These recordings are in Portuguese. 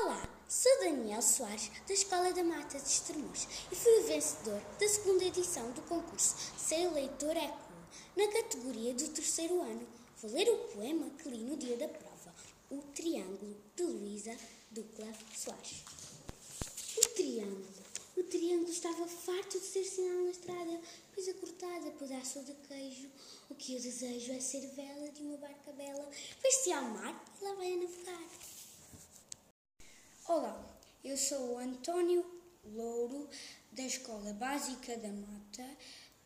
Olá, sou Daniel Soares, da Escola da Mata de Estremoz e fui o vencedor da segunda edição do concurso Ser Leitor é Cool, na categoria do terceiro ano. Vou ler o poema que li no dia da prova, O Triângulo, de Luísa Ducla Soares. O triângulo. O triângulo estava farto de ser sinal na estrada, coisa cortada, pedaço de queijo. O que eu desejo é ser vela de uma barca bela, vai-se ao mar e lá vai a navegar. Sou António Louro, da Escola Básica da Mata,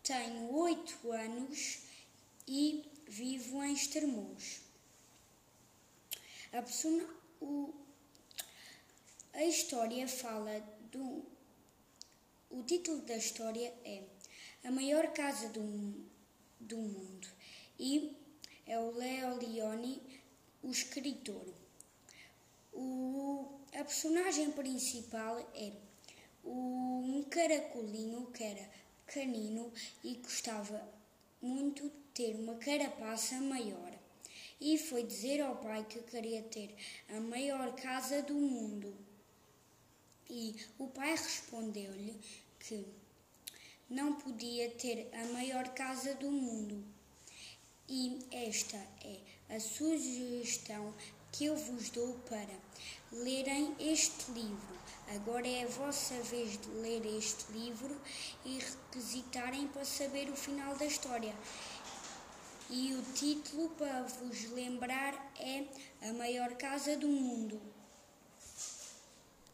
tenho oito anos e vivo em Estremoz. A, persona, o, a história fala do. O título da história é A Maior Casa do, do Mundo e é o Leo Leone, o escritor. O personagem principal é um caracolinho que era pequenino e gostava muito de ter uma carapaça maior. E foi dizer ao pai que queria ter a maior casa do mundo. E o pai respondeu-lhe que não podia ter a maior casa do mundo. E esta é a sugestão que eu vos dou para lerem este livro. Agora é a vossa vez de ler este livro e requisitarem para saber o final da história. E o título, para vos lembrar, é A Maior Casa do Mundo.